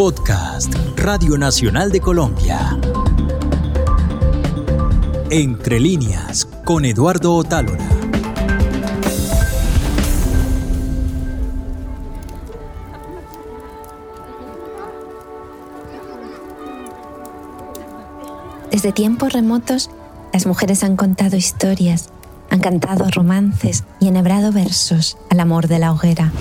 Podcast Radio Nacional de Colombia. Entre líneas con Eduardo Otálora. Desde tiempos remotos, las mujeres han contado historias, han cantado romances y enhebrado versos al amor de la hoguera.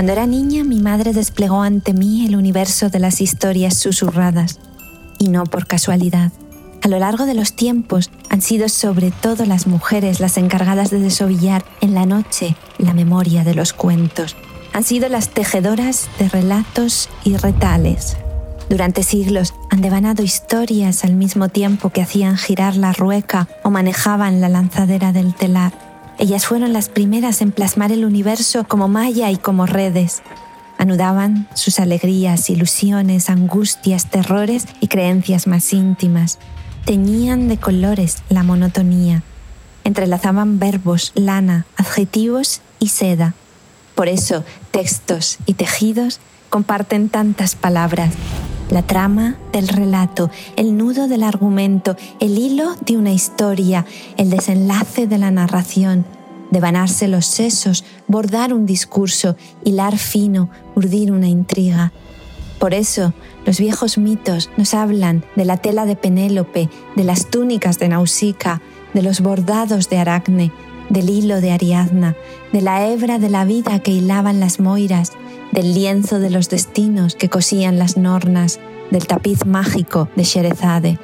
Cuando era niña, mi madre desplegó ante mí el universo de las historias susurradas, y no por casualidad. A lo largo de los tiempos han sido sobre todo las mujeres las encargadas de desovillar en la noche la memoria de los cuentos. Han sido las tejedoras de relatos y retales. Durante siglos han devanado historias al mismo tiempo que hacían girar la rueca o manejaban la lanzadera del telar ellas fueron las primeras en plasmar el universo como malla y como redes. Anudaban sus alegrías, ilusiones, angustias, terrores y creencias más íntimas. Teñían de colores la monotonía. Entrelazaban verbos, lana, adjetivos y seda. Por eso, textos y tejidos comparten tantas palabras. La trama del relato, el nudo del argumento, el hilo de una historia, el desenlace de la narración, devanarse los sesos, bordar un discurso, hilar fino, urdir una intriga. Por eso, los viejos mitos nos hablan de la tela de Penélope, de las túnicas de Nausicaa, de los bordados de Aracne, del hilo de Ariadna, de la hebra de la vida que hilaban las moiras, del lienzo de los destinos que cosían las nornas, del tapiz mágico de Sherezade.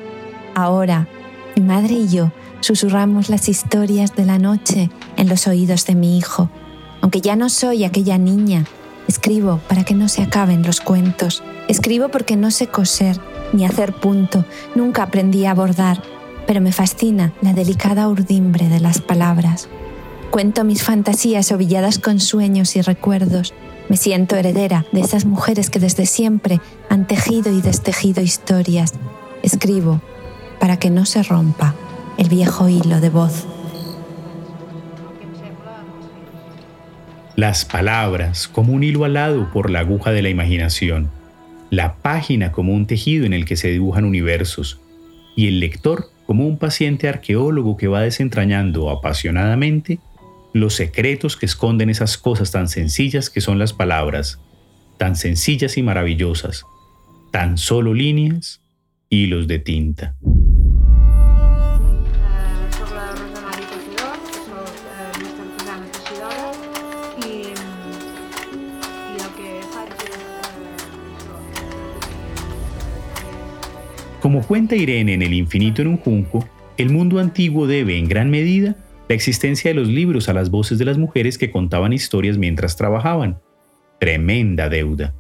Ahora, mi madre y yo susurramos las historias de la noche en los oídos de mi hijo. Aunque ya no soy aquella niña, escribo para que no se acaben los cuentos. Escribo porque no sé coser ni hacer punto, nunca aprendí a bordar, pero me fascina la delicada urdimbre de las palabras. Cuento mis fantasías ovilladas con sueños y recuerdos, me siento heredera de esas mujeres que desde siempre han tejido y destejido historias. Escribo para que no se rompa el viejo hilo de voz. Las palabras como un hilo alado por la aguja de la imaginación, la página como un tejido en el que se dibujan universos, y el lector como un paciente arqueólogo que va desentrañando apasionadamente los secretos que esconden esas cosas tan sencillas que son las palabras, tan sencillas y maravillosas, tan solo líneas, hilos de tinta. Como cuenta Irene en El infinito en un junco, el mundo antiguo debe en gran medida la existencia de los libros a las voces de las mujeres que contaban historias mientras trabajaban. Tremenda deuda.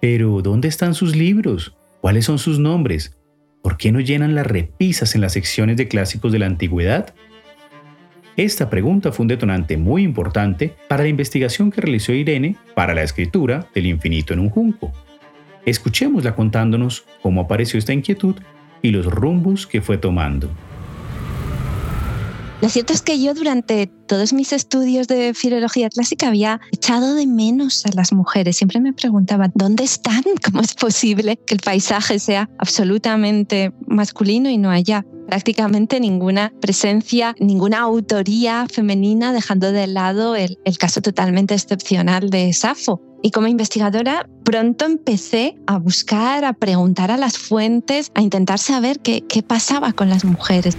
Pero, ¿dónde están sus libros? ¿Cuáles son sus nombres? ¿Por qué no llenan las repisas en las secciones de clásicos de la antigüedad? Esta pregunta fue un detonante muy importante para la investigación que realizó Irene para la escritura del infinito en un junco. Escuchémosla contándonos cómo apareció esta inquietud y los rumbos que fue tomando. Lo cierto es que yo durante todos mis estudios de filología clásica había echado de menos a las mujeres. Siempre me preguntaba, ¿dónde están? ¿Cómo es posible que el paisaje sea absolutamente masculino y no haya prácticamente ninguna presencia, ninguna autoría femenina, dejando de lado el, caso totalmente excepcional de Safo? Y como investigadora, pronto empecé a buscar, a preguntar a las fuentes, a intentar saber qué, qué pasaba con las mujeres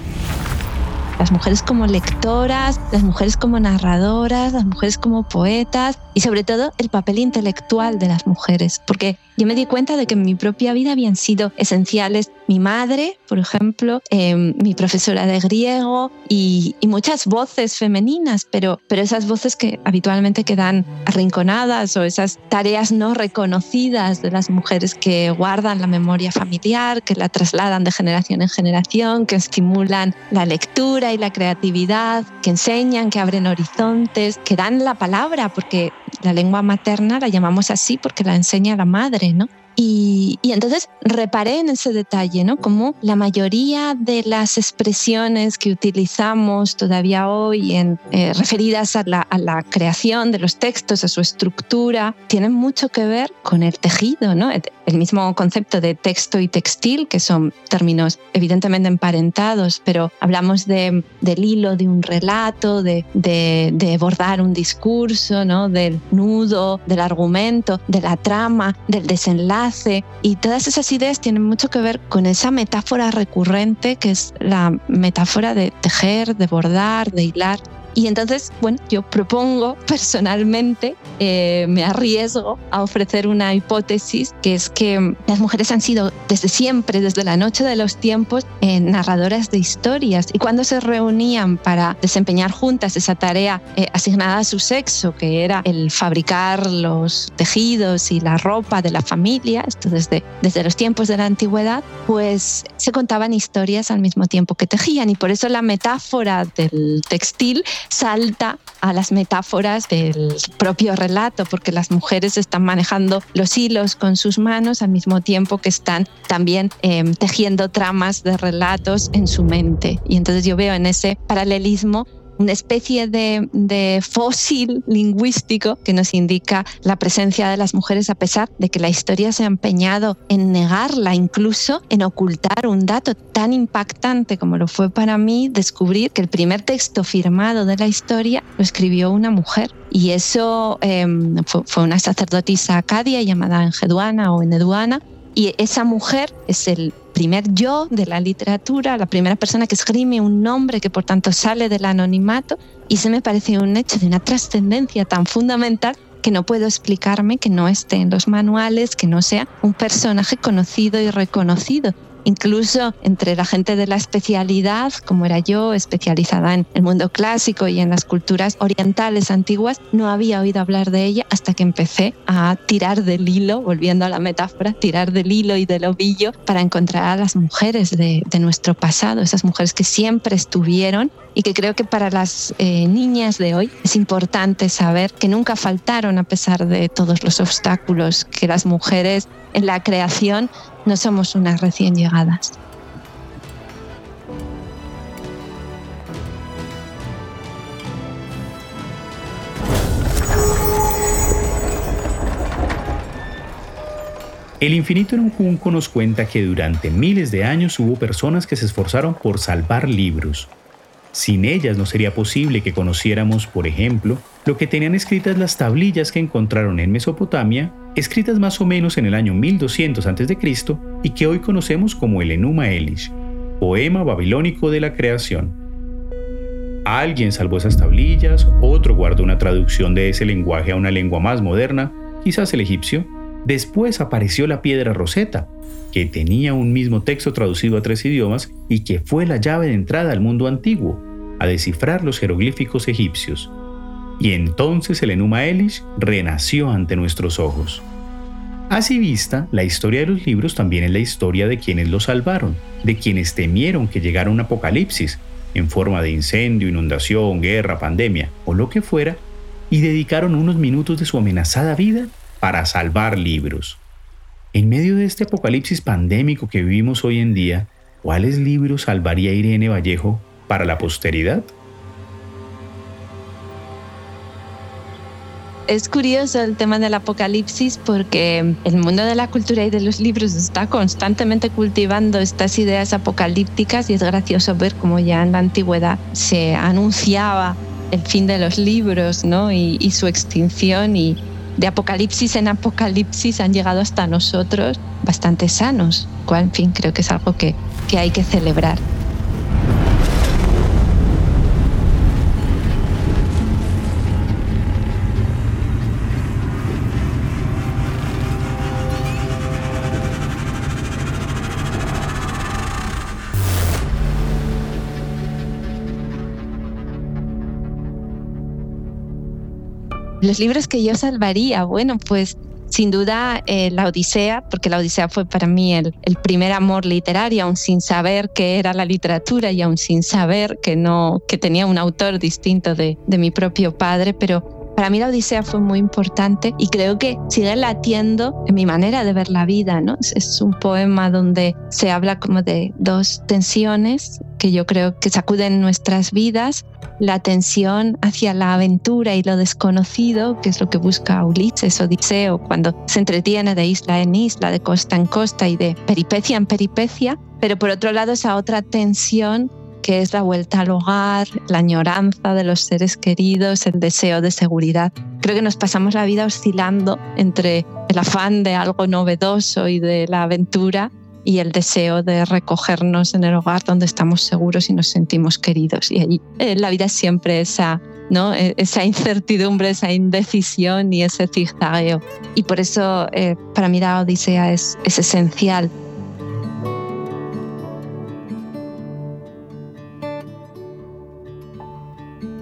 las mujeres como lectoras, las mujeres como narradoras, las mujeres como poetas y sobre todo el papel intelectual de las mujeres, porque yo me di cuenta de que en mi propia vida habían sido esenciales mi madre, por ejemplo, em, mi profesora de griego y, muchas voces femeninas, pero, pero esas voces que habitualmente quedan arrinconadas o esas tareas no reconocidas de las mujeres que guardan la memoria familiar, que la trasladan de generación en generación, que estimulan la lectura y la creatividad, que enseñan, que abren horizontes, que dan la palabra, porque la lengua materna la llamamos así porque la enseña la madre, ¿no? Y, entonces reparé en ese detalle, ¿no? Como la mayoría de las expresiones que utilizamos todavía hoy en, eh, referidas a la, a la, creación de los textos, a su estructura, tienen mucho que ver con el tejido, ¿no? El mismo concepto de texto y textil, que son términos evidentemente emparentados, pero hablamos de, del hilo de un relato, de, de, de bordar un discurso, ¿no? Del nudo, del argumento, de la trama, del desenlace y todas esas ideas tienen mucho que ver con esa metáfora recurrente que es la metáfora de tejer, de bordar, de hilar. Y entonces, bueno, yo propongo personalmente, eh, me arriesgo a ofrecer una hipótesis que es que las mujeres han sido desde siempre, desde la noche de los tiempos, eh, narradoras de historias. Y cuando se reunían para desempeñar juntas esa tarea eh, asignada a su sexo, que era el fabricar los tejidos y la ropa de la familia, esto desde, desde los tiempos de la antigüedad, pues se contaban historias al mismo tiempo que tejían. Y por eso la metáfora del textil salta a las metáforas del propio relato, porque las mujeres están manejando los hilos con sus manos al mismo tiempo que están también em, tejiendo tramas de relatos en su mente. Y entonces yo veo en ese paralelismo una especie de, fósil lingüístico que nos indica la presencia de las mujeres a pesar de que la historia se ha empeñado en negarla, incluso en ocultar un dato tan impactante como lo fue para mí descubrir que el primer texto firmado de la historia lo escribió una mujer. Y eso em, fue, fue, una sacerdotisa acadia llamada Engeduana o Eneduana, y esa mujer es el primer yo de la literatura, la primera persona que escribe un nombre que por tanto sale del anonimato. Y se me parece un hecho de una trascendencia tan fundamental que no puedo explicarme que no esté en los manuales, que no sea un personaje conocido y reconocido. Incluso entre la gente de la especialidad, como era yo, especializada en el mundo clásico y en las culturas orientales antiguas, no había oído hablar de ella hasta que empecé a tirar del hilo, volviendo a la metáfora, tirar del hilo y del ovillo para encontrar a las mujeres de, nuestro pasado, esas mujeres que siempre estuvieron y que creo que para las eh, niñas de hoy es importante saber que nunca faltaron a pesar de todos los obstáculos que las mujeres en la creación no somos unas recién llegadas. El infinito en un junco nos cuenta que durante miles de años hubo personas que se esforzaron por salvar libros, sin ellas no sería posible que conociéramos, por ejemplo, lo que tenían escritas las tablillas que encontraron en Mesopotamia, escritas más o menos en el año 1200 a.C. y que hoy conocemos como el Enuma Elish, poema babilónico de la creación. Alguien salvó esas tablillas, otro guardó una traducción de ese lenguaje a una lengua más moderna, quizás el egipcio. Después apareció la piedra Rosetta, que tenía un mismo texto traducido a tres idiomas y que fue la llave de entrada al mundo antiguo, a descifrar los jeroglíficos egipcios. Y entonces el Enuma Elish renació ante nuestros ojos. Así vista, la historia de los libros también es la historia de quienes los salvaron, de quienes temieron que llegara un apocalipsis, en forma de incendio, inundación, guerra, pandemia o lo que fuera, y dedicaron unos minutos de su amenazada vida para salvar libros. En medio de este apocalipsis pandémico que vivimos hoy en día, ¿cuáles libros salvaría Irene Vallejo para la posteridad? Es curioso el tema del apocalipsis porque el mundo de la cultura y de los libros está constantemente cultivando estas ideas apocalípticas y es gracioso ver cómo ya en la antigüedad se anunciaba el fin de los libros ¿no? y, su extinción y, de apocalipsis en apocalipsis han llegado hasta nosotros bastante sanos, cual en fin creo que es algo que, que hay que celebrar. Los libros que yo salvaría, bueno, pues sin duda eh, la Odisea, porque la Odisea fue para mí el, primer amor literario, aún sin saber qué era la literatura y aún sin saber que no que tenía un autor distinto de, de mi propio padre, pero para mí la Odisea fue muy importante y creo que sigue latiendo en mi manera de ver la vida, ¿no? Es, un poema donde se habla como de dos tensiones que yo creo que sacuden nuestras vidas, la tensión hacia la aventura y lo desconocido, que es lo que busca Ulises, Odiseo, cuando se entretiene de isla en isla, de costa en costa y de peripecia en peripecia, pero por otro lado esa otra tensión que es la vuelta al hogar, la añoranza de los seres queridos, el deseo de seguridad. Creo que nos pasamos la vida oscilando entre el afán de algo novedoso y de la aventura y el deseo de recogernos en el hogar donde estamos seguros y nos sentimos queridos. Y ahí eh, la vida es siempre esa, ¿no? E, esa incertidumbre, esa indecisión y ese zigzagueo. Y por eso eh, para mí la Odisea es, es esencial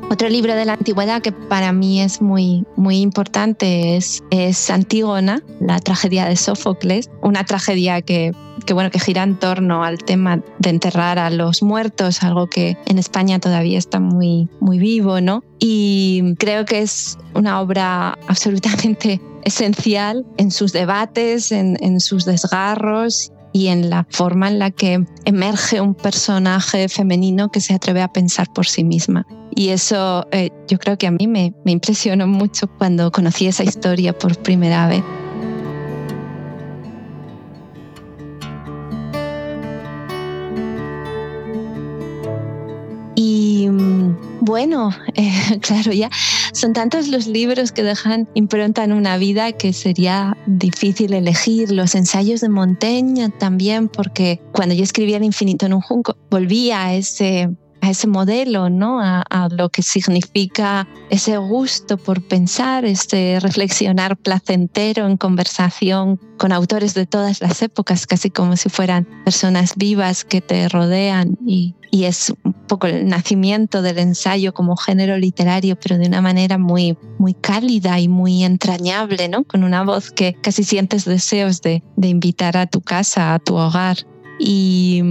Otro libro de la antigüedad que para mí es muy, muy importante es, es Antígona, la tragedia de Sófocles, una tragedia que, que, bueno, que gira en torno al tema de enterrar a los muertos, algo que en España todavía está muy, muy vivo, ¿no? Y creo que es una obra absolutamente esencial en sus debates, en, en sus desgarros y en la forma en la que emerge un personaje femenino que se atreve a pensar por sí misma. Y eso eh, yo creo que a mí me, impresionó mucho cuando conocí esa historia por primera vez. Y mm, bueno, eh, claro, ya son tantos los libros que dejan impronta en una vida que sería difícil elegir. Los ensayos de Montaigne también, porque cuando yo escribía El infinito en un junco, volvía a ese a ese modelo, ¿no? A, lo que significa ese gusto por pensar, este reflexionar placentero en conversación con autores de todas las épocas, casi como si fueran personas vivas que te rodean y, y es un poco el nacimiento del ensayo como género literario, pero de una manera muy, muy cálida y muy entrañable, ¿no? Con una voz que casi sientes deseos de, de invitar a tu casa, a tu hogar. Y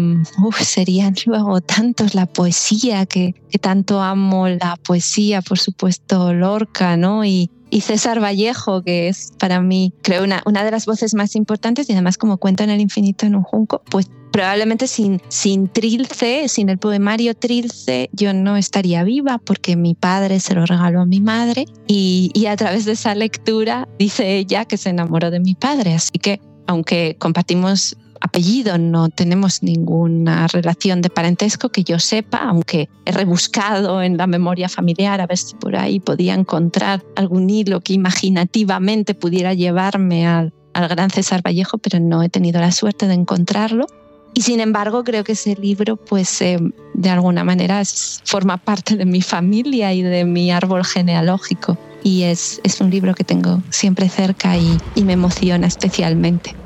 serían luego tantos la poesía, que, tanto amo la poesía, por supuesto Lorca, ¿no? Y, y César Vallejo, que es para mí, creo, una, una de las voces más importantes y además como cuenta en el infinito en un junco, pues probablemente sin, sin Trilce, sin el poemario Trilce, yo no estaría viva porque mi padre se lo regaló a mi madre y, y a través de esa lectura dice ella que se enamoró de mi padre. Así que aunque compartimos apellido, no tenemos ninguna relación de parentesco que yo sepa, aunque he rebuscado en la memoria familiar a ver si por ahí podía encontrar algún hilo que imaginativamente pudiera llevarme al, gran César Vallejo, pero no he tenido la suerte de encontrarlo. Y sin embargo, creo que ese libro, pues eh, de alguna manera forma parte de mi familia y de mi árbol genealógico. Y es, es un libro que tengo siempre cerca y, y me emociona especialmente.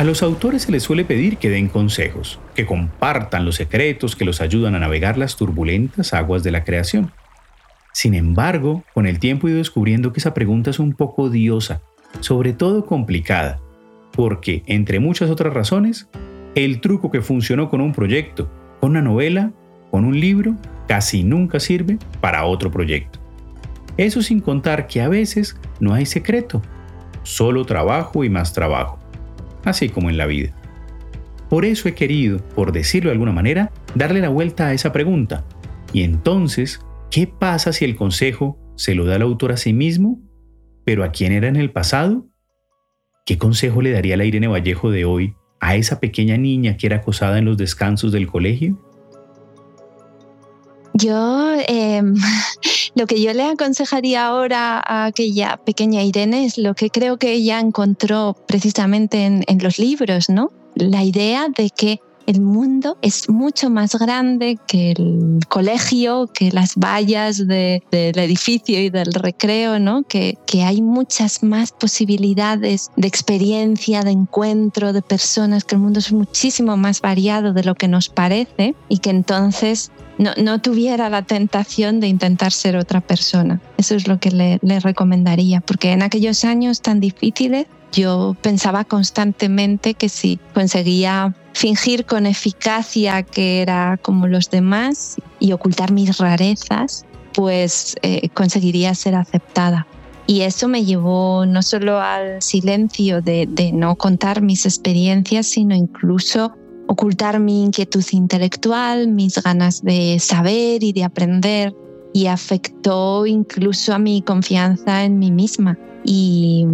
A los autores se les suele pedir que den consejos, que compartan los secretos que los ayudan a navegar las turbulentas aguas de la creación. Sin embargo, con el tiempo he ido descubriendo que esa pregunta es un poco odiosa, sobre todo complicada, porque, entre muchas otras razones, el truco que funcionó con un proyecto, con una novela, con un libro, casi nunca sirve para otro proyecto. Eso sin contar que a veces no hay secreto, solo trabajo y más trabajo así como en la vida. Por eso he querido, por decirlo de alguna manera, darle la vuelta a esa pregunta. Y entonces, ¿qué pasa si el consejo se lo da el autor a sí mismo? ¿Pero a quién era en el pasado? ¿Qué consejo le daría la Irene Vallejo de hoy a esa pequeña niña que era acosada en los descansos del colegio? Yo em, lo que yo le aconsejaría ahora a aquella pequeña Irene es lo que creo que ella encontró precisamente en, los libros, ¿no? La idea de que el mundo es mucho más grande que el colegio, que las vallas del edificio y del recreo, ¿no? Que, hay muchas más posibilidades de experiencia, de encuentro, de personas, que el mundo es muchísimo más variado de lo que nos parece y que entonces no, no, tuviera la tentación de intentar ser otra persona. Eso es lo que le, recomendaría, porque en aquellos años tan difíciles yo pensaba constantemente que si conseguía fingir con eficacia que era como los demás y ocultar mis rarezas, pues eh, conseguiría ser aceptada. Y eso me llevó no solo al silencio de, no contar mis experiencias, sino incluso ocultar mi inquietud intelectual, mis ganas de saber y de aprender, y afectó incluso a mi confianza en mí misma. Y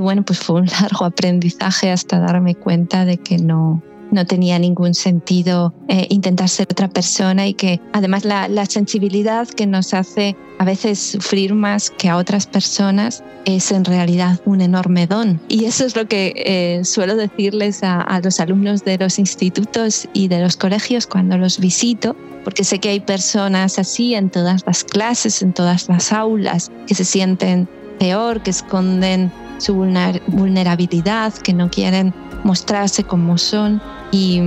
bueno, pues fue un largo aprendizaje hasta darme cuenta de que no, no tenía ningún sentido eh, intentar ser otra persona y que además la, sensibilidad que nos hace a veces sufrir más que a otras personas es en realidad un enorme don. Y eso es lo que eh, suelo decirles a, a los alumnos de los institutos y de los colegios cuando los visito, porque sé que hay personas así en todas las clases, en todas las aulas, que se sienten peor, que esconden su vulnerabilidad, que no quieren mostrarse como son y,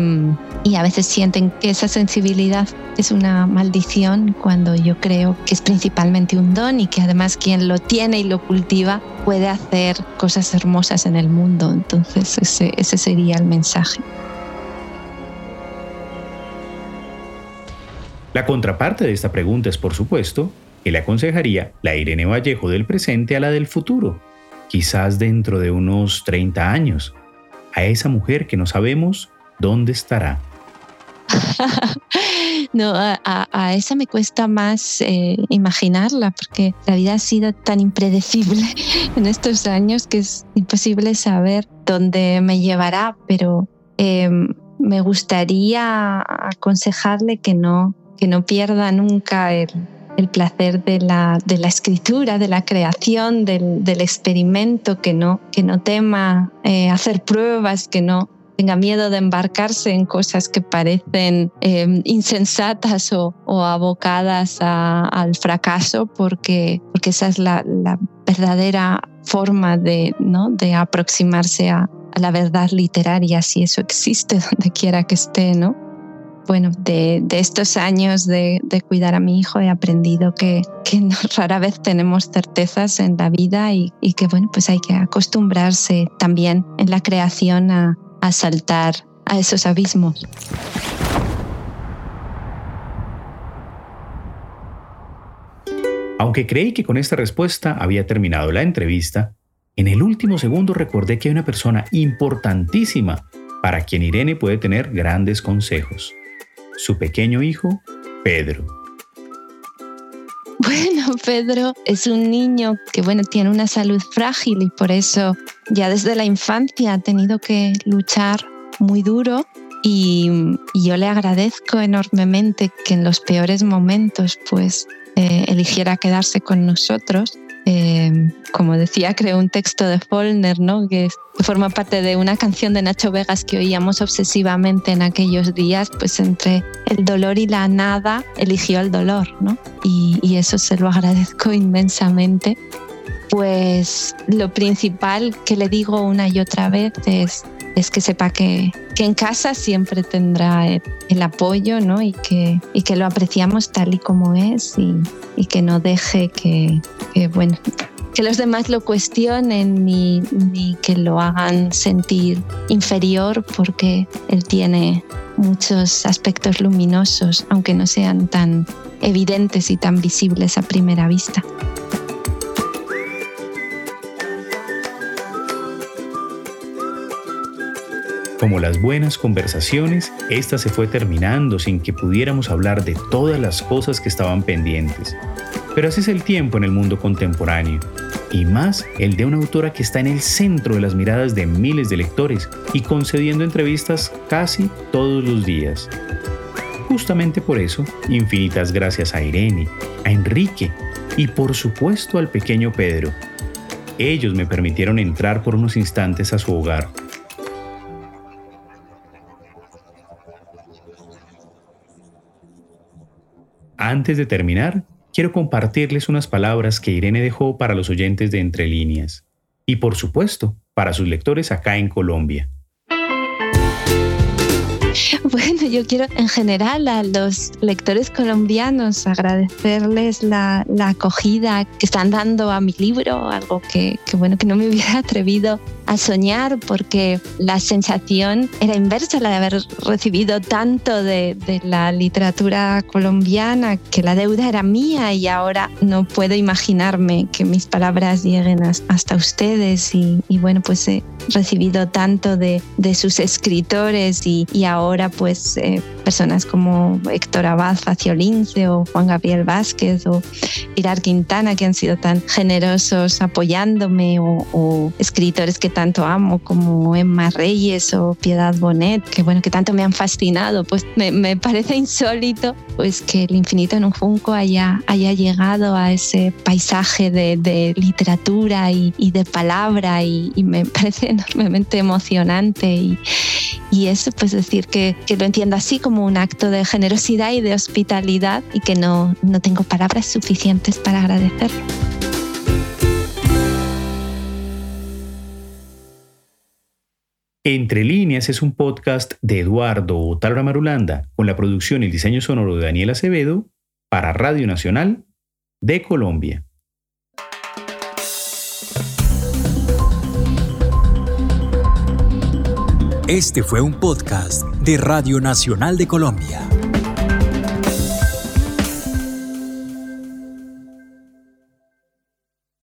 y, a veces sienten que esa sensibilidad es una maldición cuando yo creo que es principalmente un don y que además quien lo tiene y lo cultiva puede hacer cosas hermosas en el mundo. Entonces ese, ese sería el mensaje. La contraparte de esta pregunta es, por supuesto, que le aconsejaría la Irene Vallejo del presente a la del futuro, quizás dentro de unos 30 años, a esa mujer que no sabemos dónde estará. no, a, esa me cuesta más eh, imaginarla porque la vida ha sido tan impredecible en estos años que es imposible saber dónde me llevará, pero em, me gustaría aconsejarle que no, que no pierda nunca el, el placer de la, de la escritura, de la creación, del, experimento, que no, que no tema eh, hacer pruebas, que no tenga miedo de embarcarse en cosas que parecen em, insensatas o, abocadas al fracaso, porque, porque esa es la, la verdadera forma de, ¿no? de aproximarse a, a la verdad literaria, si eso existe donde quiera que esté, ¿no? Bueno, de, estos años de, cuidar a mi hijo he aprendido que, rara vez tenemos certezas en la vida y, que, bueno, pues hay que acostumbrarse también en la creación a, a saltar a esos abismos. Aunque creí que con esta respuesta había terminado la entrevista, en el último segundo recordé que hay una persona importantísima para quien Irene puede tener grandes consejos su pequeño hijo, Pedro. Bueno, Pedro es un niño que bueno, tiene una salud frágil y por eso ya desde la infancia ha tenido que luchar muy duro y, yo le agradezco enormemente que en los peores momentos pues eh, eligiera quedarse con nosotros eh, como decía, creo un texto de Follner, ¿no? que, forma parte de una canción de Nacho Vegas que oíamos obsesivamente en aquellos días, pues entre el dolor y la nada eligió el dolor, ¿no? y eso se lo agradezco inmensamente. Pues lo principal que le digo una y otra vez es es que sepa que, que en casa siempre tendrá el, apoyo ¿no? y, que, y que lo apreciamos tal y como es y, y que no deje que, que, bueno, que los demás lo cuestionen ni, ni que lo hagan sentir inferior porque él tiene muchos aspectos luminosos, aunque no sean tan evidentes y tan visibles a primera vista. Como las buenas conversaciones, esta se fue terminando sin que pudiéramos hablar de todas las cosas que estaban pendientes. Pero así es el tiempo en el mundo contemporáneo, y más el de una autora que está en el centro de las miradas de miles de lectores y concediendo entrevistas casi todos los días. Justamente por eso, infinitas gracias a Irene, a Enrique y por supuesto al pequeño Pedro. Ellos me permitieron entrar por unos instantes a su hogar Antes de terminar, quiero compartirles unas palabras que Irene dejó para los oyentes de Entre Líneas y por supuesto para sus lectores acá en Colombia. Bueno, yo quiero en general a los lectores colombianos agradecerles la, acogida que están dando a mi libro, algo que, bueno que no me hubiera atrevido a soñar porque la sensación era inversa, la de haber recibido tanto de, la literatura colombiana, que la deuda era mía y ahora no puedo imaginarme que mis palabras lleguen hasta ustedes y, bueno, pues he recibido tanto de, sus escritores y, ahora pues eh, personas como Héctor Abad Faciolince o Juan Gabriel Vázquez o Pilar Quintana que han sido tan generosos apoyándome o, o escritores que tanto amo como Emma Reyes o Piedad Bonet, que bueno, que tanto me han fascinado, pues me, parece insólito pues que el infinito en un junco haya, haya llegado a ese paisaje de, literatura y, de palabra y, me parece enormemente emocionante y, y eso pues decir que, que, lo entiendo así como un acto de generosidad y de hospitalidad y que no, no tengo palabras suficientes para agradecerlo. Entre líneas es un podcast de Eduardo Talra Marulanda con la producción y el diseño sonoro de Daniel Acevedo para Radio Nacional de Colombia. Este fue un podcast de Radio Nacional de Colombia.